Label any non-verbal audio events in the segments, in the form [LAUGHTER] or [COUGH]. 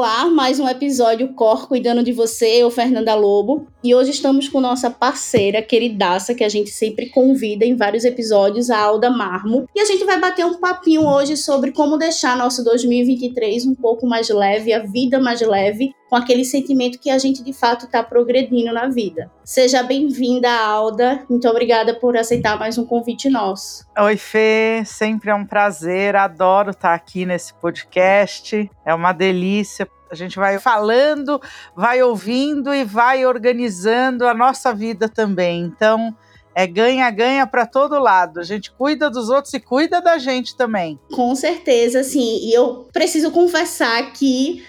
Olá, mais um episódio Cor cuidando de você, eu Fernanda Lobo, e hoje estamos com nossa parceira queridaça que a gente sempre convida em vários episódios, a Alda Marmo, e a gente vai bater um papinho hoje sobre como deixar nosso 2023 um pouco mais leve, a vida mais leve, com aquele sentimento que a gente de fato está progredindo na vida. Seja bem-vinda, Alda. Muito obrigada por aceitar mais um convite nosso. Oi, Fê. Sempre é um prazer. Adoro estar aqui nesse podcast. É uma delícia. A gente vai falando, vai ouvindo e vai organizando a nossa vida também. Então, é ganha-ganha para todo lado. A gente cuida dos outros e cuida da gente também. Com certeza, sim. E eu preciso confessar que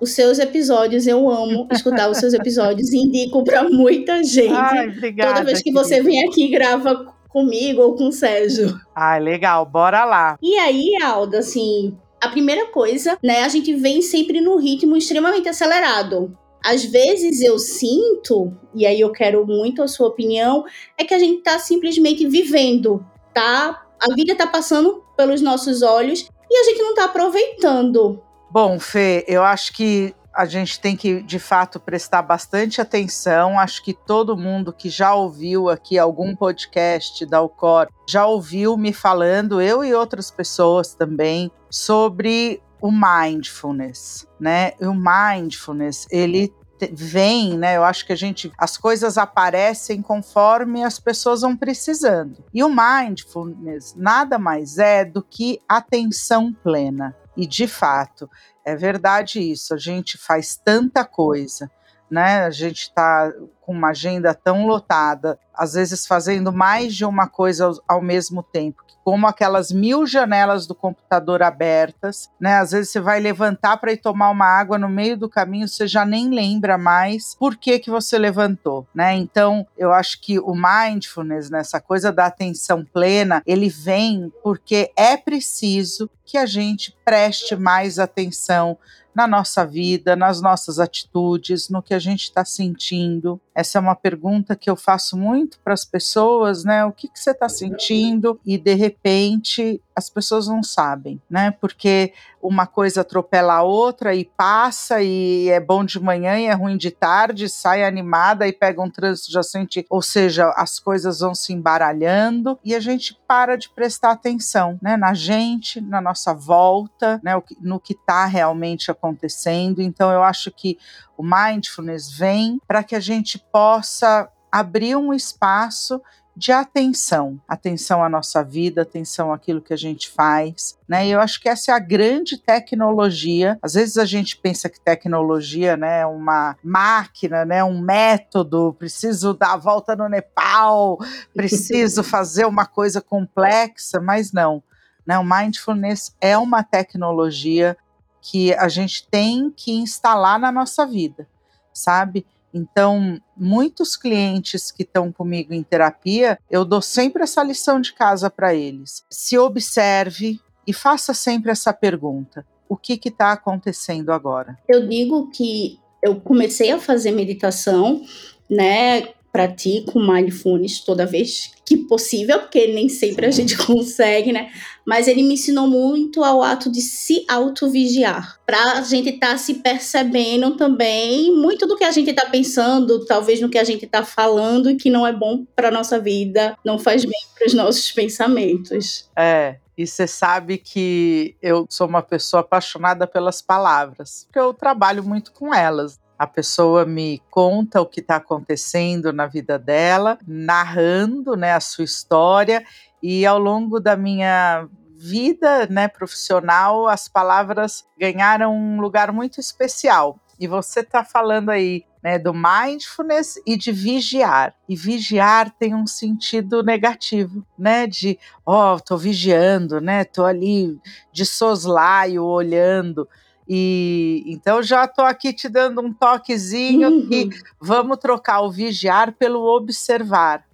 os seus episódios, eu amo [LAUGHS] escutar os seus episódios e indico para muita gente. Ai, obrigada, Toda vez que querida. você vem aqui grava comigo ou com o Sérgio. Ah, legal, bora lá. E aí, Alda, assim, a primeira coisa, né, a gente vem sempre num ritmo extremamente acelerado. Às vezes eu sinto, e aí eu quero muito a sua opinião, é que a gente tá simplesmente vivendo, tá? A vida tá passando pelos nossos olhos e a gente não tá aproveitando Bom, Fê, eu acho que a gente tem que, de fato, prestar bastante atenção. Acho que todo mundo que já ouviu aqui algum podcast da Alcor já ouviu me falando, eu e outras pessoas também, sobre o mindfulness, né? O mindfulness, ele vem, né? Eu acho que a gente as coisas aparecem conforme as pessoas vão precisando. E o mindfulness nada mais é do que atenção plena. E de fato, é verdade isso, a gente faz tanta coisa, né? A gente está com uma agenda tão lotada, às vezes fazendo mais de uma coisa ao, ao mesmo tempo, como aquelas mil janelas do computador abertas, né? Às vezes você vai levantar para ir tomar uma água no meio do caminho, você já nem lembra mais por que que você levantou, né? Então, eu acho que o mindfulness, nessa coisa da atenção plena, ele vem porque é preciso que a gente preste mais atenção na nossa vida, nas nossas atitudes, no que a gente está sentindo. Essa é uma pergunta que eu faço muito para as pessoas, né? O que, que você está sentindo? E de repente as pessoas não sabem, né? Porque uma coisa atropela a outra e passa e é bom de manhã e é ruim de tarde, sai animada e pega um trânsito já sente, ou seja, as coisas vão se embaralhando e a gente para de prestar atenção, né? Na gente, na nossa volta, né? No que está realmente acontecendo. Então eu acho que o mindfulness vem para que a gente possa abrir um espaço de atenção, atenção à nossa vida, atenção àquilo que a gente faz, né? E eu acho que essa é a grande tecnologia. Às vezes a gente pensa que tecnologia, né, é uma máquina, né, um método, preciso dar a volta no Nepal, preciso [LAUGHS] fazer uma coisa complexa, mas não. Né? O mindfulness é uma tecnologia que a gente tem que instalar na nossa vida, sabe? Então, muitos clientes que estão comigo em terapia, eu dou sempre essa lição de casa para eles. Se observe e faça sempre essa pergunta: o que está acontecendo agora? Eu digo que eu comecei a fazer meditação, né? Pratico mindfulness toda vez que possível, porque nem sempre a gente [LAUGHS] consegue, né? Mas ele me ensinou muito ao ato de se autovigiar, para a gente estar tá se percebendo também muito do que a gente está pensando, talvez no que a gente está falando, que não é bom para nossa vida, não faz bem para os nossos pensamentos. É, e você sabe que eu sou uma pessoa apaixonada pelas palavras, porque eu trabalho muito com elas a pessoa me conta o que está acontecendo na vida dela, narrando né, a sua história, e ao longo da minha vida né, profissional, as palavras ganharam um lugar muito especial. E você está falando aí né, do mindfulness e de vigiar. E vigiar tem um sentido negativo, né? De, ó, oh, tô vigiando, né? Tô ali de soslaio olhando. E então já estou aqui te dando um toquezinho uhum. que vamos trocar o vigiar pelo observar.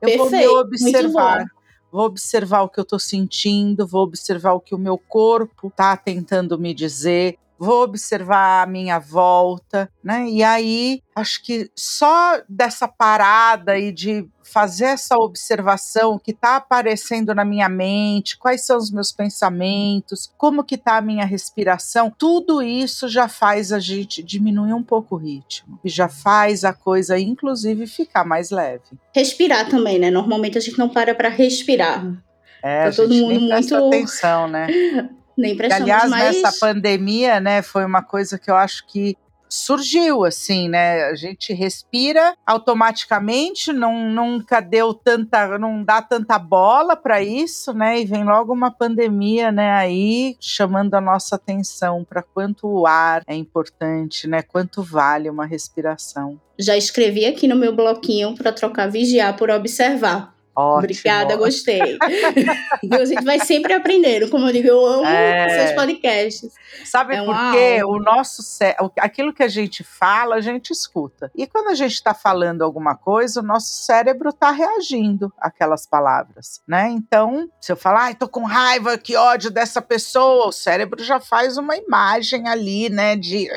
Eu Perfeito, vou me observar. Vou observar o que eu estou sentindo, vou observar o que o meu corpo está tentando me dizer. Vou observar a minha volta, né? E aí acho que só dessa parada e de fazer essa observação que está aparecendo na minha mente, quais são os meus pensamentos, como que está a minha respiração, tudo isso já faz a gente diminuir um pouco o ritmo e já faz a coisa, inclusive, ficar mais leve. Respirar também, né? Normalmente a gente não para para respirar. É, tá todo mundo muito atenção, né? [LAUGHS] nem prestamos Aliás, mais... nessa pandemia, né, foi uma coisa que eu acho que surgiu assim, né? A gente respira automaticamente, não nunca deu tanta, não dá tanta bola para isso, né? E vem logo uma pandemia, né? Aí chamando a nossa atenção para quanto o ar é importante, né? Quanto vale uma respiração. Já escrevi aqui no meu bloquinho para trocar vigiar por observar. Ótimo. Obrigada, gostei. [LAUGHS] a gente vai sempre aprendendo. Como eu digo, eu amo é... seus podcasts. Sabe é por quê? O nosso aquilo que a gente fala, a gente escuta. E quando a gente está falando alguma coisa, o nosso cérebro está reagindo àquelas palavras, né? Então, se eu falar, ai, tô com raiva, que ódio dessa pessoa, o cérebro já faz uma imagem ali, né? De.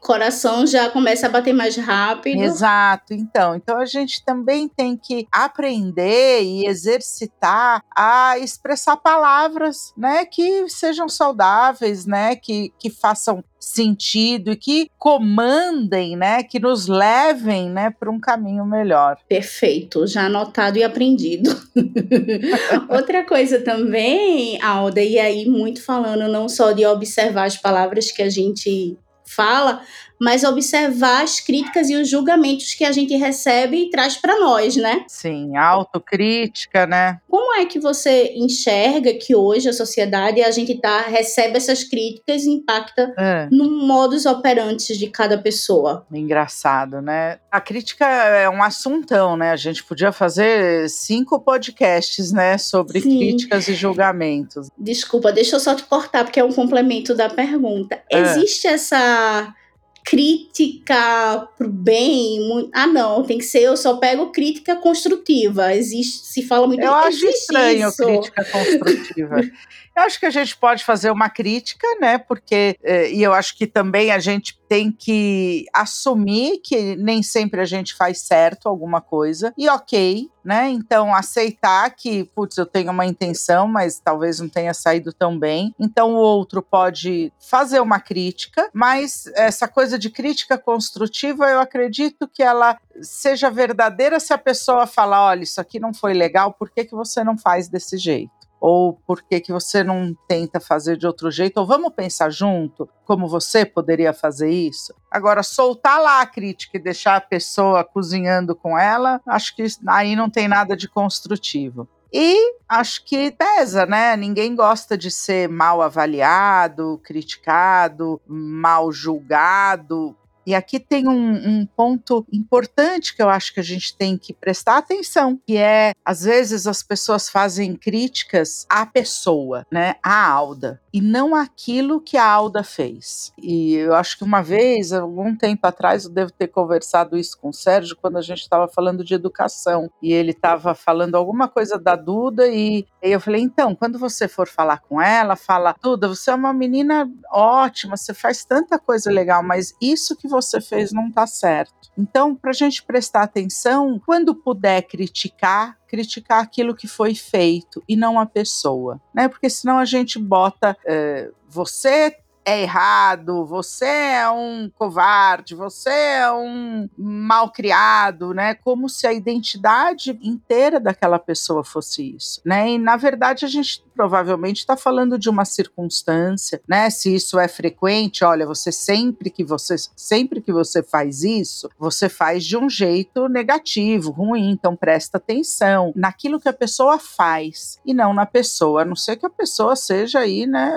Coração já começa a bater mais rápido. Exato. Então, então a gente também tem que aprender e exercitar a expressar palavras, né, que sejam saudáveis, né, que, que façam sentido e que comandem, né, que nos levem, né, para um caminho melhor. Perfeito, já anotado e aprendido. [LAUGHS] Outra coisa também, Alda, e aí muito falando não só de observar as palavras que a gente fala, mas observar as críticas e os julgamentos que a gente recebe e traz para nós, né? Sim, autocrítica, né? Como é que você enxerga que hoje a sociedade a gente tá recebe essas críticas e impacta é. no modus operandi de cada pessoa? Engraçado, né? A crítica é um assuntão, né? A gente podia fazer cinco podcasts, né, sobre Sim. críticas e julgamentos. Desculpa, deixa eu só te cortar porque é um complemento da pergunta. É. Existe essa crítica pro bem. Ah, não, tem que ser, eu só pego crítica construtiva. Existe, se fala muito Eu acho estranho isso. crítica construtiva. [LAUGHS] eu acho que a gente pode fazer uma crítica, né? Porque, eh, e eu acho que também a gente tem que assumir que nem sempre a gente faz certo alguma coisa, e ok, né? Então, aceitar que, putz, eu tenho uma intenção, mas talvez não tenha saído tão bem. Então, o outro pode fazer uma crítica, mas essa coisa de crítica construtiva, eu acredito que ela seja verdadeira se a pessoa falar: olha, isso aqui não foi legal, por que, que você não faz desse jeito? Ou por que, que você não tenta fazer de outro jeito, ou vamos pensar junto como você poderia fazer isso. Agora, soltar lá a crítica e deixar a pessoa cozinhando com ela, acho que aí não tem nada de construtivo. E acho que pesa, né? Ninguém gosta de ser mal avaliado, criticado, mal julgado. E aqui tem um, um, ponto importante que eu acho que a gente tem que prestar atenção, que é às vezes as pessoas fazem críticas à pessoa, né, à Alda, e não aquilo que a Alda fez. E eu acho que uma vez, algum tempo atrás, eu devo ter conversado isso com o Sérgio quando a gente estava falando de educação e ele estava falando alguma coisa da Duda e, e eu falei então, quando você for falar com ela, fala Duda, você é uma menina ótima, você faz tanta coisa legal, mas isso que você fez não está certo. Então, para a gente prestar atenção, quando puder criticar, criticar aquilo que foi feito e não a pessoa, né? Porque senão a gente bota é, você é errado, você é um covarde, você é um mal criado, né? Como se a identidade inteira daquela pessoa fosse isso, né? E na verdade a gente provavelmente está falando de uma circunstância, né? Se isso é frequente, olha, você sempre que você sempre que você faz isso, você faz de um jeito negativo, ruim. Então presta atenção naquilo que a pessoa faz e não na pessoa, a não ser que a pessoa seja aí, né,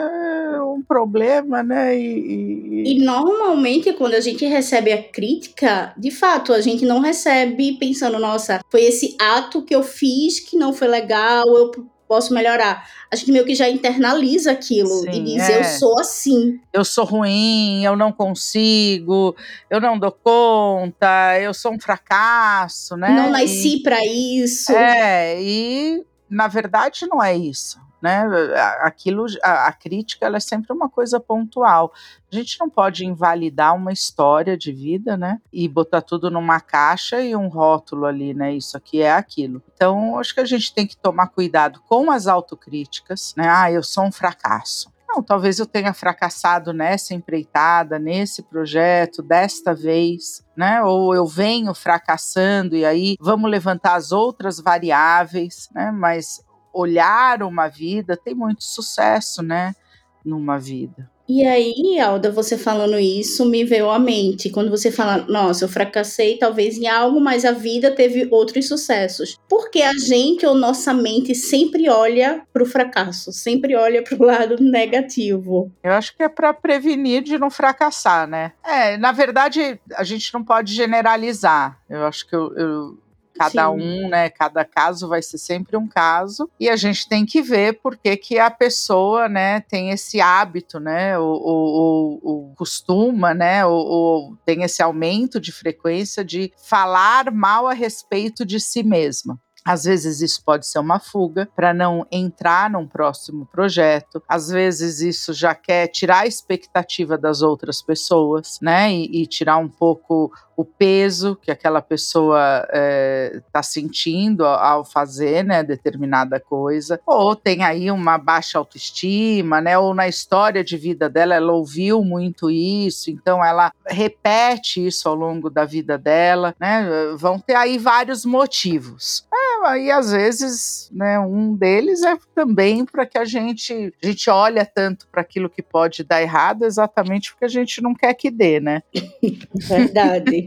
um problema, né? E, e... e normalmente quando a gente recebe a crítica, de fato a gente não recebe pensando, nossa, foi esse ato que eu fiz que não foi legal, eu posso melhorar. A gente meio que já internaliza aquilo Sim, e diz: é. eu sou assim. Eu sou ruim, eu não consigo, eu não dou conta, eu sou um fracasso, né? Não nasci para isso. É, e na verdade não é isso. Né? Aquilo, a, a crítica, ela é sempre uma coisa pontual. A gente não pode invalidar uma história de vida, né? E botar tudo numa caixa e um rótulo ali, né? Isso aqui é aquilo. Então, acho que a gente tem que tomar cuidado com as autocríticas, né? Ah, eu sou um fracasso. Não, talvez eu tenha fracassado nessa empreitada, nesse projeto, desta vez, né? Ou eu venho fracassando e aí vamos levantar as outras variáveis, né? Mas olhar uma vida tem muito sucesso, né? Numa vida. E aí, Alda, você falando isso me veio à mente. Quando você fala, nossa, eu fracassei talvez em algo, mas a vida teve outros sucessos. Porque a gente ou nossa mente sempre olha para o fracasso, sempre olha para o lado negativo. Eu acho que é para prevenir de não fracassar, né? É, na verdade, a gente não pode generalizar. Eu acho que eu, eu Cada Sim. um, né? Cada caso vai ser sempre um caso. E a gente tem que ver por que, que a pessoa, né, tem esse hábito, né? Ou, ou, ou costuma, né? Ou, ou tem esse aumento de frequência de falar mal a respeito de si mesma. Às vezes isso pode ser uma fuga para não entrar num próximo projeto. Às vezes isso já quer tirar a expectativa das outras pessoas, né? E, e tirar um pouco o peso que aquela pessoa está eh, é, sentindo ao fazer né, determinada coisa, ou tem aí uma baixa autoestima, né, ou na história de vida dela ela ouviu muito isso, então ela repete isso ao longo da vida dela, né, vão ter aí vários motivos. É, e às vezes, né, um deles é também para que a gente, a gente olha tanto para aquilo que pode dar errado exatamente porque a gente não quer que dê, né? [LAUGHS] Verdade.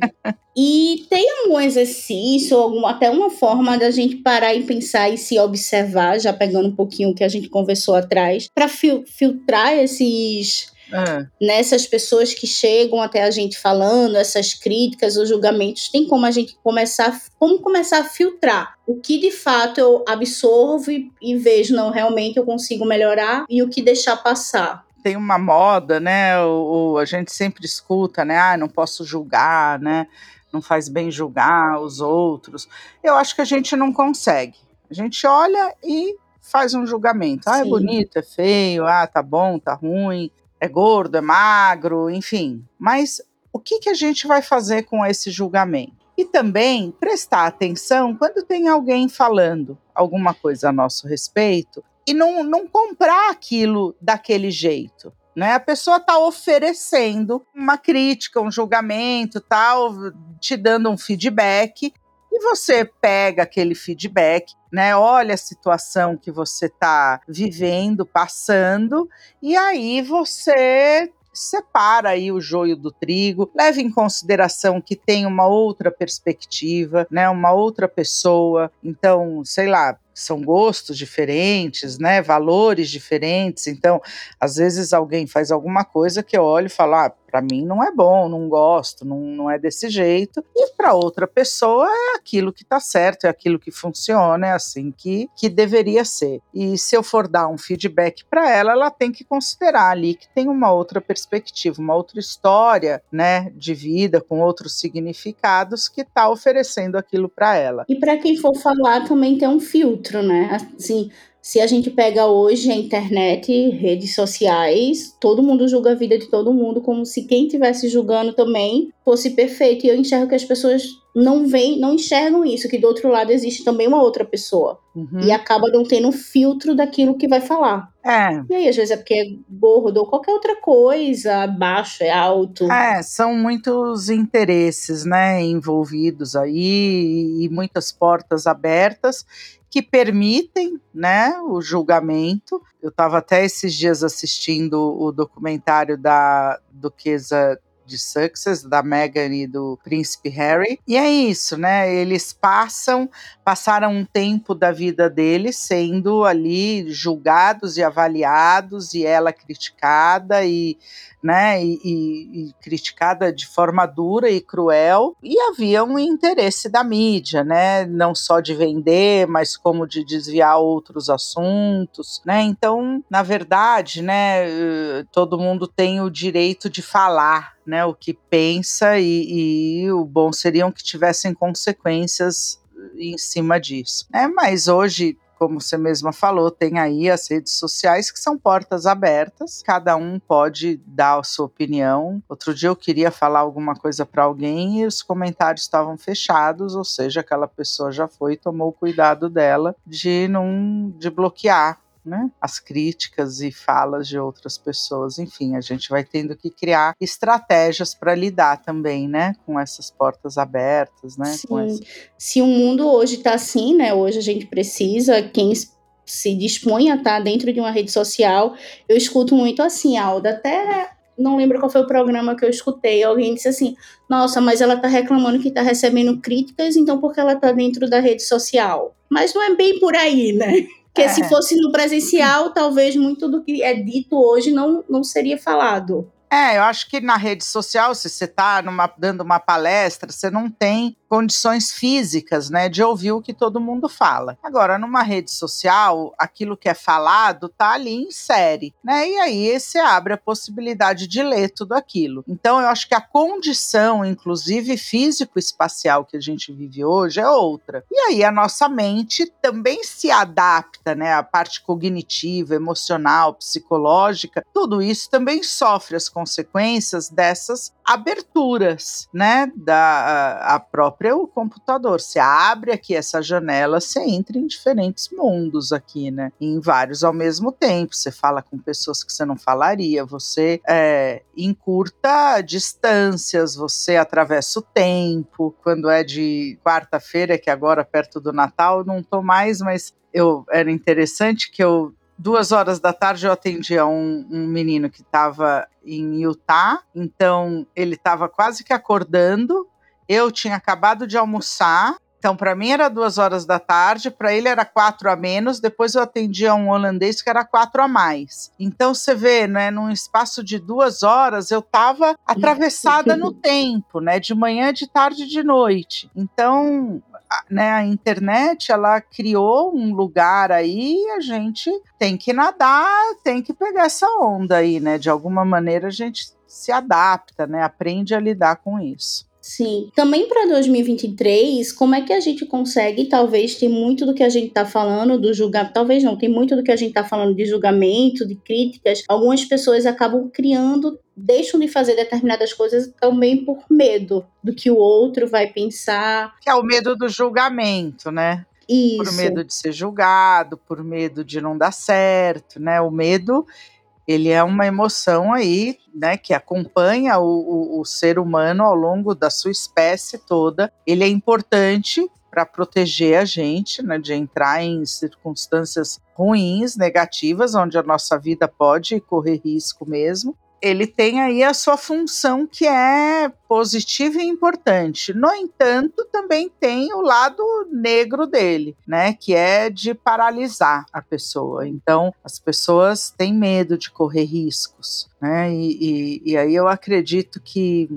E tem algum exercício, algum, até uma forma da gente parar e pensar e se observar, já pegando um pouquinho o que a gente conversou atrás, para fil filtrar esses. É. Nessas pessoas que chegam até a gente falando, essas críticas ou julgamentos, tem como a gente começar, como começar a filtrar o que de fato eu absorvo e, e vejo, não, realmente eu consigo melhorar, e o que deixar passar tem uma moda, né? O, o, a gente sempre escuta, né? Ah, não posso julgar, né? Não faz bem julgar os outros. Eu acho que a gente não consegue. A gente olha e faz um julgamento. Ah, é bonito, é feio, ah, tá bom, tá ruim, é gordo, é magro, enfim. Mas o que, que a gente vai fazer com esse julgamento? E também prestar atenção quando tem alguém falando alguma coisa a nosso respeito, e não, não comprar aquilo daquele jeito. Né? A pessoa está oferecendo uma crítica, um julgamento, tal, te dando um feedback, e você pega aquele feedback, né? Olha a situação que você está vivendo, passando, e aí você separa aí o joio do trigo, leve em consideração que tem uma outra perspectiva, né, uma outra pessoa. Então, sei lá, são gostos diferentes, né, valores diferentes. Então, às vezes alguém faz alguma coisa que eu olho e falo, ah, para mim não é bom, não gosto, não, não é desse jeito. E para outra pessoa é aquilo que está certo, é aquilo que funciona, é assim que, que deveria ser. E se eu for dar um feedback para ela, ela tem que considerar ali que tem uma outra perspectiva, uma outra história, né, de vida com outros significados que está oferecendo aquilo para ela. E para quem for falar também tem um filtro, né? Assim, se a gente pega hoje a internet, redes sociais, todo mundo julga a vida de todo mundo como se quem estivesse julgando também fosse perfeito. E eu enxergo que as pessoas não veem, não enxergam isso, que do outro lado existe também uma outra pessoa. Uhum. E acaba não tendo um filtro daquilo que vai falar. É. E aí, às vezes é porque é gordo ou qualquer outra coisa, baixo, é alto. É, são muitos interesses, né, envolvidos aí e muitas portas abertas que permitem né, o julgamento. Eu estava até esses dias assistindo o documentário da Duquesa de Success, da Meghan e do príncipe Harry. E é isso, né? Eles passam, passaram um tempo da vida deles sendo ali julgados e avaliados, e ela criticada e né, e, e, e, criticada de forma dura e cruel, e havia um interesse da mídia, né, não só de vender, mas como de desviar outros assuntos, né, então, na verdade, né, eh, todo mundo tem o direito de falar, né, o que pensa e, e o bom seriam que tivessem consequências em cima disso, né, mas hoje como você mesma falou, tem aí as redes sociais que são portas abertas, cada um pode dar a sua opinião. Outro dia eu queria falar alguma coisa para alguém e os comentários estavam fechados, ou seja, aquela pessoa já foi e tomou o cuidado dela de não de bloquear né, as críticas e falas de outras pessoas. Enfim, a gente vai tendo que criar estratégias para lidar também, né, com essas portas abertas, né? Sim. Se o mundo hoje está assim, né, hoje a gente precisa quem se dispõe a estar tá dentro de uma rede social, eu escuto muito assim, Alda, até não lembro qual foi o programa que eu escutei, alguém disse assim, nossa, mas ela está reclamando que está recebendo críticas, então porque ela está dentro da rede social? Mas não é bem por aí, né? Porque é. se fosse no presencial, talvez muito do que é dito hoje não, não seria falado. É, eu acho que na rede social, se você está dando uma palestra, você não tem condições físicas, né, de ouvir o que todo mundo fala. Agora, numa rede social, aquilo que é falado tá ali em série, né? E aí você abre a possibilidade de ler tudo aquilo. Então, eu acho que a condição, inclusive físico-espacial que a gente vive hoje é outra. E aí a nossa mente também se adapta, né? A parte cognitiva, emocional, psicológica, tudo isso também sofre as consequências dessas aberturas, né, da a própria o computador. Você abre aqui essa janela, você entra em diferentes mundos aqui, né, em vários ao mesmo tempo. Você fala com pessoas que você não falaria, você é, encurta distâncias, você atravessa o tempo. Quando é de quarta-feira, que agora perto do Natal, não tô mais, mas eu era interessante que eu duas horas da tarde eu atendia um, um menino que estava em Utah, então ele estava quase que acordando. Eu tinha acabado de almoçar, então, para mim era duas horas da tarde, para ele era quatro a menos. Depois eu atendia um holandês que era quatro a mais. Então, você vê, né, num espaço de duas horas, eu estava atravessada no [LAUGHS] tempo, né, de manhã, de tarde, de noite. Então, né, a internet ela criou um lugar aí a gente tem que nadar, tem que pegar essa onda aí, né? De alguma maneira a gente se adapta, né? Aprende a lidar com isso. Sim. Também para 2023, como é que a gente consegue, talvez, tem muito do que a gente está falando do julgamento, talvez não, tem muito do que a gente está falando de julgamento, de críticas. Algumas pessoas acabam criando, deixam de fazer determinadas coisas também por medo do que o outro vai pensar. Que é o medo do julgamento, né? Isso. Por medo de ser julgado, por medo de não dar certo, né? O medo ele é uma emoção aí, né, que acompanha o, o, o ser humano ao longo da sua espécie toda. Ele é importante para proteger a gente, né, de entrar em circunstâncias ruins, negativas, onde a nossa vida pode correr risco mesmo ele tem aí a sua função que é positiva e importante. No entanto, também tem o lado negro dele, né, que é de paralisar a pessoa. Então, as pessoas têm medo de correr riscos, né, e, e, e aí eu acredito que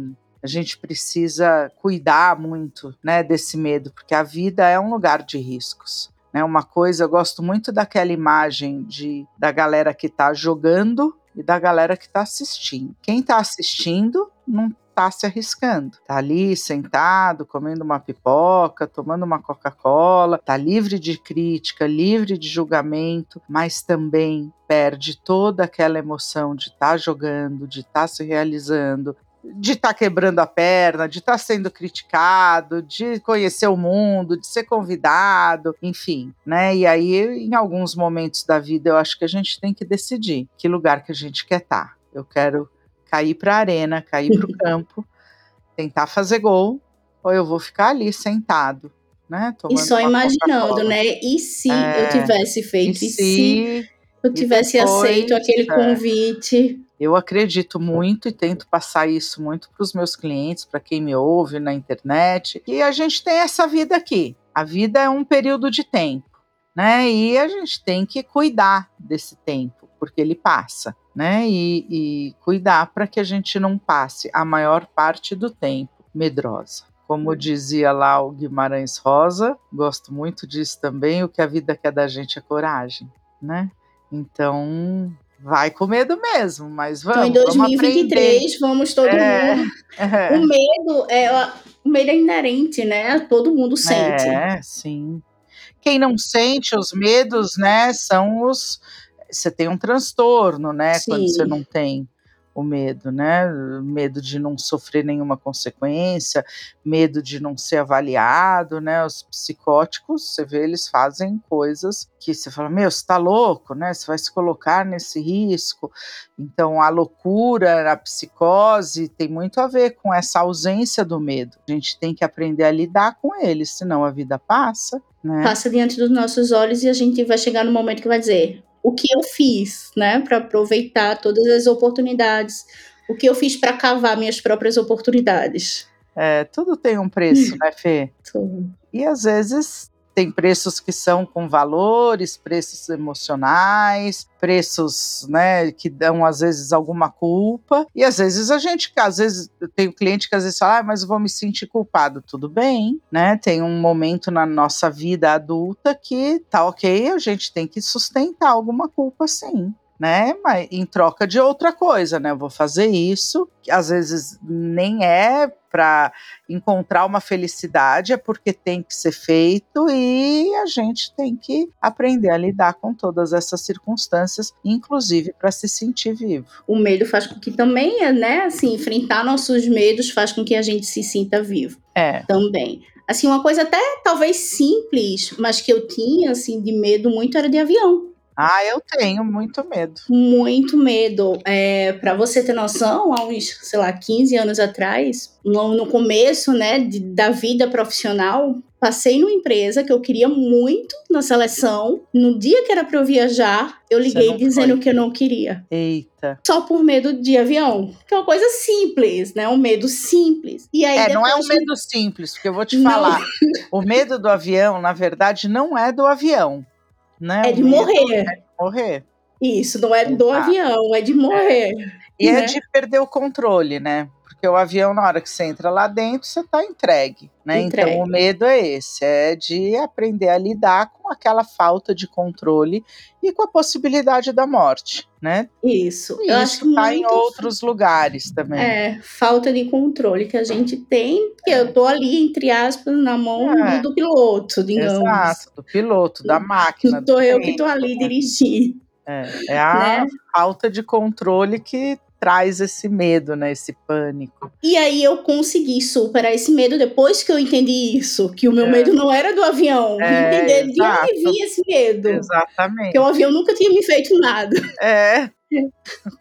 a gente precisa cuidar muito, né, desse medo, porque a vida é um lugar de riscos. Né, uma coisa, eu gosto muito daquela imagem de, da galera que está jogando e da galera que está assistindo. Quem está assistindo não está se arriscando. Está ali sentado, comendo uma pipoca, tomando uma Coca-Cola, está livre de crítica, livre de julgamento, mas também perde toda aquela emoção de estar tá jogando, de estar tá se realizando, de estar tá quebrando a perna, de estar tá sendo criticado, de conhecer o mundo, de ser convidado, enfim, né? E aí, em alguns momentos da vida, eu acho que a gente tem que decidir que lugar que a gente quer estar. Tá. Eu quero cair para a arena, cair para o [LAUGHS] campo, tentar fazer gol, ou eu vou ficar ali sentado, né? E só imaginando, né? E se é, eu tivesse feito? E, e se, se eu tivesse depois, aceito aquele é. convite? Eu acredito muito e tento passar isso muito para os meus clientes, para quem me ouve na internet. E a gente tem essa vida aqui. A vida é um período de tempo, né? E a gente tem que cuidar desse tempo, porque ele passa, né? E, e cuidar para que a gente não passe a maior parte do tempo medrosa. Como dizia lá o Guimarães Rosa, gosto muito disso também, o que a vida quer da gente é coragem, né? Então, vai com medo mesmo, mas vamos. Então, em 2023, vamos, vamos todo é, mundo. É. O medo é o medo é inerente, né? Todo mundo sente. É, sim. Quem não sente os medos, né, são os você tem um transtorno, né, Sim. quando você não tem o medo, né? Medo de não sofrer nenhuma consequência, medo de não ser avaliado, né? Os psicóticos, você vê, eles fazem coisas que você fala, meu, você tá louco, né? Você vai se colocar nesse risco. Então, a loucura, a psicose tem muito a ver com essa ausência do medo. A gente tem que aprender a lidar com ele, senão a vida passa, né? Passa diante dos nossos olhos e a gente vai chegar no momento que vai dizer, o que eu fiz, né, para aproveitar todas as oportunidades, o que eu fiz para cavar minhas próprias oportunidades. É, tudo tem um preço, [LAUGHS] né, Fê? Tudo. E às vezes tem preços que são com valores, preços emocionais, preços, né, que dão às vezes alguma culpa. E às vezes a gente, às vezes tem um cliente que às vezes fala, ah, mas eu vou me sentir culpado. Tudo bem, né? Tem um momento na nossa vida adulta que tá ok, a gente tem que sustentar alguma culpa sim né? Mas em troca de outra coisa, né? Eu vou fazer isso, que às vezes nem é para encontrar uma felicidade, é porque tem que ser feito e a gente tem que aprender a lidar com todas essas circunstâncias, inclusive para se sentir vivo. O medo faz com que também, né, assim, enfrentar nossos medos faz com que a gente se sinta vivo. É. Também. Assim, uma coisa até talvez simples, mas que eu tinha assim de medo muito era de avião. Ah, eu tenho muito medo. Muito medo. É, para você ter noção, há uns, sei lá, 15 anos atrás, no, no começo, né, de, da vida profissional, passei numa empresa que eu queria muito na seleção. No dia que era para eu viajar, eu liguei dizendo foi. que eu não queria. Eita. Só por medo de avião. Que é uma coisa simples, né? Um medo simples. E aí, é, não é um medo simples, porque eu vou te não. falar. [LAUGHS] o medo do avião, na verdade, não é do avião né? É de morrer. É de morrer. Isso, não é do avião, é de morrer. E é né? é de perder o controle, né? Porque o avião, na hora que você entra lá dentro, você está entregue, né? Entregue. Então o medo é esse, é de aprender a lidar com aquela falta de controle e com a possibilidade da morte, né? Isso. E Eu isso está em outros lugares também. É, falta de controle que a gente tem, que eu tô ali, entre aspas, na mão é. do, piloto, digamos. Exato, do piloto, da máquina. Não tô eu que tô ali né? dirigindo. É, é a né? falta de controle que traz esse medo, né? Esse pânico. E aí eu consegui superar esse medo depois que eu entendi isso, que o meu é. medo não era do avião. É, entender de onde vinha esse medo. Exatamente. Porque o avião nunca tinha me feito nada. É. [LAUGHS]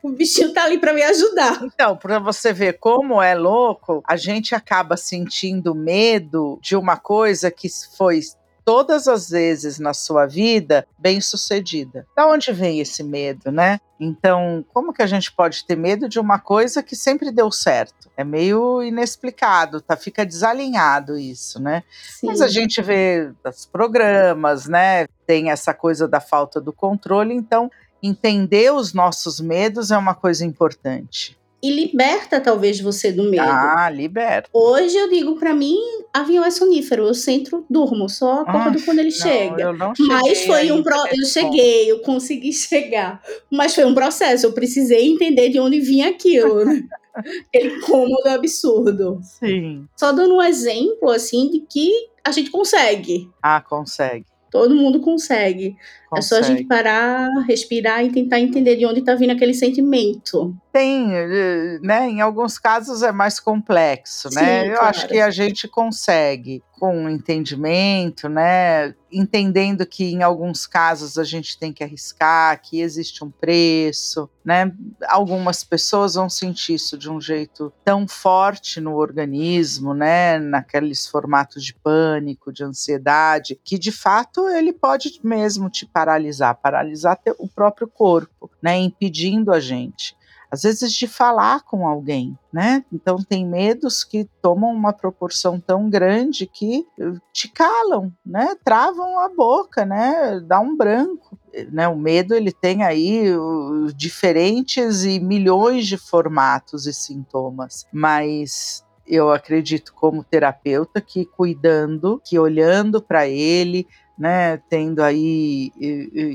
O bichinho tá ali para me ajudar. Então, para você ver como é louco, a gente acaba sentindo medo de uma coisa que foi todas as vezes na sua vida bem sucedida. Da onde vem esse medo, né? Então, como que a gente pode ter medo de uma coisa que sempre deu certo? É meio inexplicado, tá? Fica desalinhado isso, né? Sim. Mas a gente vê os programas, né? Tem essa coisa da falta do controle, então entender os nossos medos é uma coisa importante e liberta talvez você do medo. Ah, liberta. Hoje eu digo para mim, avião é sonífero, eu centro, durmo, só acordo ah, quando ele não, chega. Eu não Mas foi um pro... eu cheguei, eu consegui [LAUGHS] chegar, mas foi um processo, eu precisei entender de onde vinha aquilo, né? [LAUGHS] Aquele cômodo absurdo. Sim. Só dando um exemplo assim de que a gente consegue. Ah, consegue. Todo mundo consegue. consegue. É só a gente parar, respirar e tentar entender de onde está vindo aquele sentimento. Tem, eh, né? Em alguns casos é mais complexo, né? Sim? Eu claro. acho que a gente consegue com entendimento, né? Entendendo que em alguns casos a gente tem que arriscar, que existe um preço, né? Algumas pessoas vão sentir isso de um jeito tão forte no organismo, né? Naqueles formatos de pânico, de ansiedade, que de fato ele pode mesmo te paralisar, paralisar o próprio corpo, né? Impedindo a gente às vezes de falar com alguém, né? Então tem medos que tomam uma proporção tão grande que eh, te calam, né? Travam a boca, né? Dá um branco. Né, o medo ele tem aí diferentes e milhões de formatos e sintomas, mas eu acredito como terapeuta que cuidando, que olhando para ele, né, tendo aí,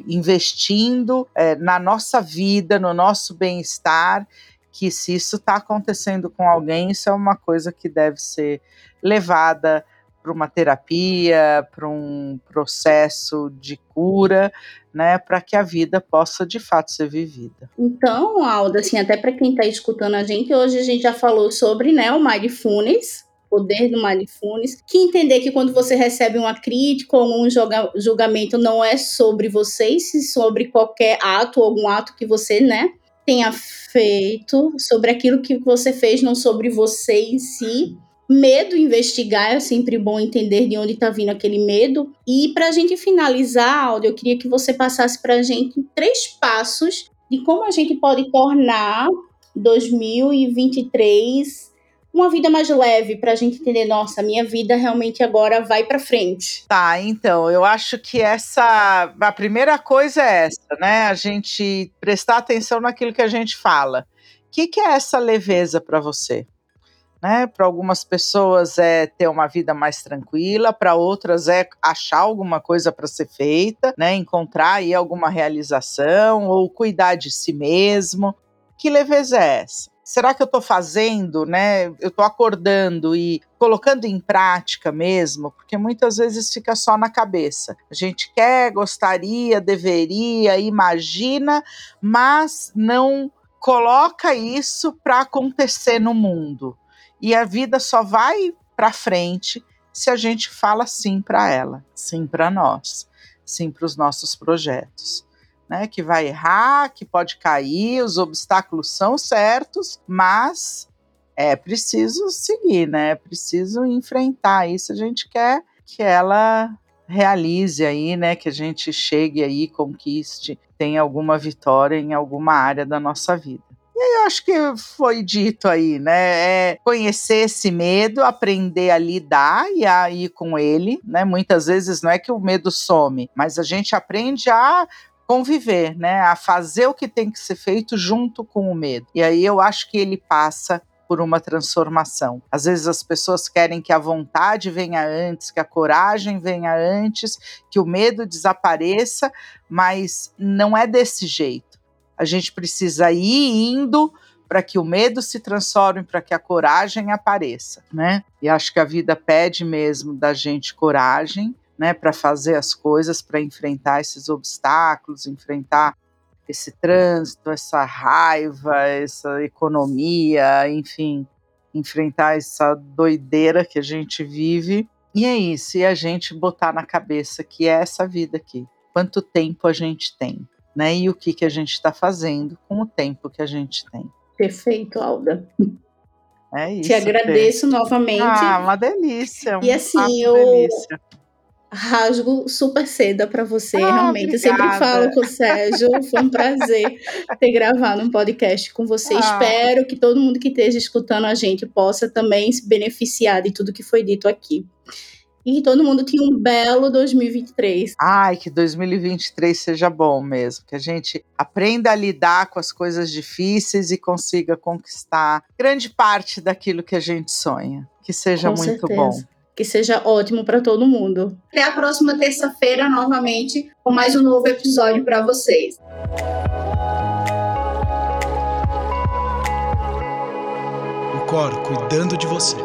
investindo é, na nossa vida, no nosso bem-estar, que se isso está acontecendo com alguém, isso é uma coisa que deve ser levada para uma terapia, para um processo de cura, né, para que a vida possa de fato ser vivida. Então, Alda, assim, até para quem está escutando a gente, hoje a gente já falou sobre, né, o mindfulness, poder do mindfulness, que entender que quando você recebe uma crítica ou um julga, julgamento não é sobre você, sim sobre qualquer ato, algum ato que você, né, tenha feito, sobre aquilo que você fez, não sobre você em si. Medo, investigar, é sempre bom entender de onde está vindo aquele medo. E para a gente finalizar, Aldo, eu queria que você passasse para a gente três passos de como a gente pode tornar 2023 uma vida mais leve para a gente entender, nossa, minha vida realmente agora vai para frente. Tá, então, eu acho que essa a primeira coisa é essa, né? A gente prestar atenção naquilo que a gente fala. O que, que é essa leveza para você? Né? Para algumas pessoas é ter uma vida mais tranquila, para outras é achar alguma coisa para ser feita, né? Encontrar aí alguma realização ou cuidar de si mesmo. Que leveza é essa? Será que eu estou fazendo, né? Eu estou acordando e colocando em prática mesmo, porque muitas vezes fica só na cabeça. A gente quer, gostaria, deveria, imagina, mas não coloca isso para acontecer no mundo. E a vida só vai para frente se a gente fala sim para ela, sim para nós, sim para os nossos projetos né, que vai errar, que pode cair, os obstáculos são certos, mas é preciso seguir, né? É preciso enfrentar isso. A gente quer que ela realize aí, né, que a gente chegue aí, conquiste, tenha alguma vitória em alguma área da nossa vida. E aí eu acho que foi dito aí, né? É conhecer esse medo, aprender a lidar e a ir com ele, né? Muitas vezes não é que o medo some, mas a gente aprende a conviver, né, a fazer o que tem que ser feito junto com o medo. E aí eu acho que ele passa por uma transformação. Às vezes as pessoas querem que a vontade venha antes, que a coragem venha antes, que o medo desapareça, mas não é desse jeito. A gente precisa ir indo para que o medo se transforme, para que a coragem apareça, né? E acho que a vida pede mesmo da gente coragem, né, para fazer as coisas, para enfrentar esses obstáculos, enfrentar esse trânsito, essa raiva, essa economia, enfim, enfrentar essa doideira que a gente vive. E é isso, e a gente botar na cabeça que é essa vida aqui. Quanto tempo a gente tem, né? E o que, que a gente está fazendo com o tempo que a gente tem. Perfeito, Alda. É isso. Te agradeço novamente. Ah, uma delícia. e assim, eu, delícia rasgo super seda para você, ah, realmente. Obrigada. Eu sempre falo com o Sérgio, foi um prazer ter gravado um podcast com você. Ah. Espero que todo mundo que esteja escutando a gente possa também se beneficiar de tudo que foi dito aqui. E que todo mundo tenha um belo 2023. Ai, que 2023 seja bom mesmo. Que a gente aprenda a lidar com as coisas difíceis e consiga conquistar grande parte daquilo que a gente sonha. Que seja com muito certeza. bom que seja ótimo para todo mundo. Até a próxima terça-feira, novamente, com mais um novo episódio para vocês. O Cor cuidando de você.